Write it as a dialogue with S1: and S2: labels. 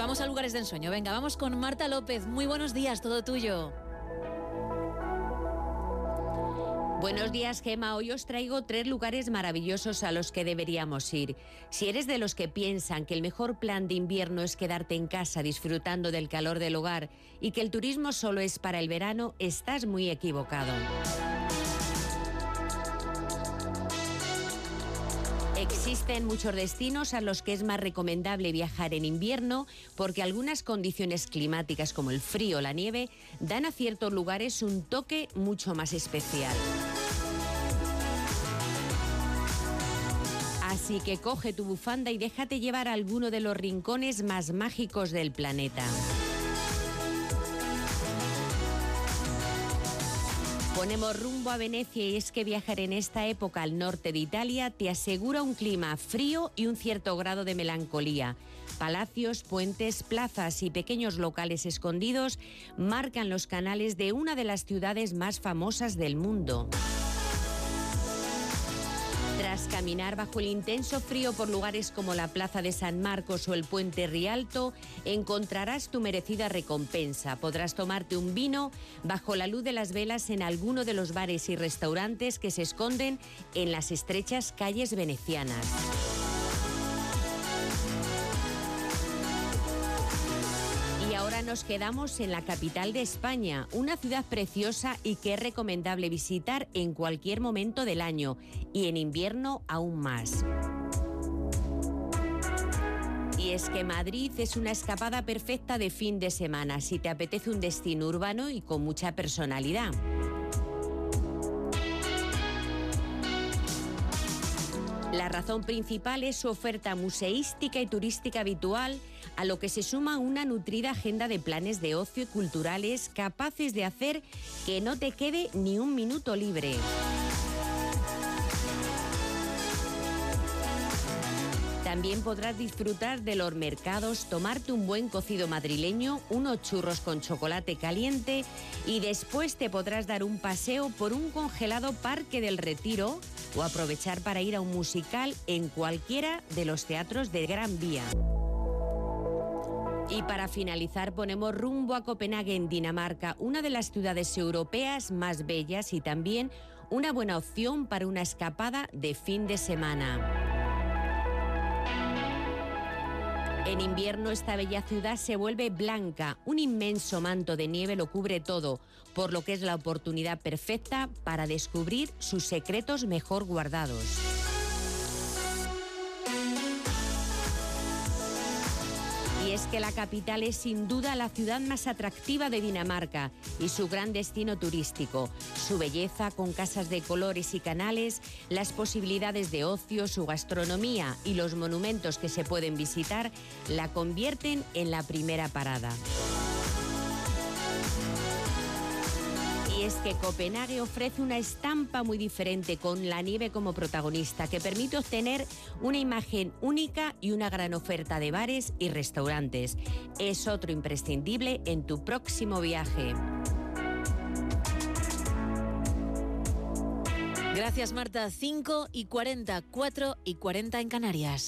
S1: Vamos a lugares de ensueño. Venga, vamos con Marta López. Muy buenos días, todo tuyo.
S2: Buenos días, Gema. Hoy os traigo tres lugares maravillosos a los que deberíamos ir. Si eres de los que piensan que el mejor plan de invierno es quedarte en casa disfrutando del calor del hogar y que el turismo solo es para el verano, estás muy equivocado. Existen muchos destinos a los que es más recomendable viajar en invierno porque algunas condiciones climáticas como el frío o la nieve dan a ciertos lugares un toque mucho más especial. Así que coge tu bufanda y déjate llevar a alguno de los rincones más mágicos del planeta. Ponemos rumbo a Venecia y es que viajar en esta época al norte de Italia te asegura un clima frío y un cierto grado de melancolía. Palacios, puentes, plazas y pequeños locales escondidos marcan los canales de una de las ciudades más famosas del mundo. Tras caminar bajo el intenso frío por lugares como la Plaza de San Marcos o el Puente Rialto, encontrarás tu merecida recompensa. Podrás tomarte un vino bajo la luz de las velas en alguno de los bares y restaurantes que se esconden en las estrechas calles venecianas. Nos quedamos en la capital de España, una ciudad preciosa y que es recomendable visitar en cualquier momento del año y en invierno aún más. Y es que Madrid es una escapada perfecta de fin de semana si te apetece un destino urbano y con mucha personalidad. La razón principal es su oferta museística y turística habitual a lo que se suma una nutrida agenda de planes de ocio y culturales capaces de hacer que no te quede ni un minuto libre. También podrás disfrutar de los mercados, tomarte un buen cocido madrileño, unos churros con chocolate caliente y después te podrás dar un paseo por un congelado Parque del Retiro o aprovechar para ir a un musical en cualquiera de los teatros de Gran Vía. Y para finalizar ponemos rumbo a Copenhague en Dinamarca, una de las ciudades europeas más bellas y también una buena opción para una escapada de fin de semana. En invierno esta bella ciudad se vuelve blanca, un inmenso manto de nieve lo cubre todo, por lo que es la oportunidad perfecta para descubrir sus secretos mejor guardados. Y es que la capital es sin duda la ciudad más atractiva de Dinamarca y su gran destino turístico. Su belleza con casas de colores y canales, las posibilidades de ocio, su gastronomía y los monumentos que se pueden visitar la convierten en la primera parada. Y es que Copenhague ofrece una estampa muy diferente con la nieve como protagonista que permite obtener una imagen única y una gran oferta de bares y restaurantes. Es otro imprescindible en tu próximo viaje.
S1: Gracias Marta, 5 y 40, 4 y 40 en Canarias.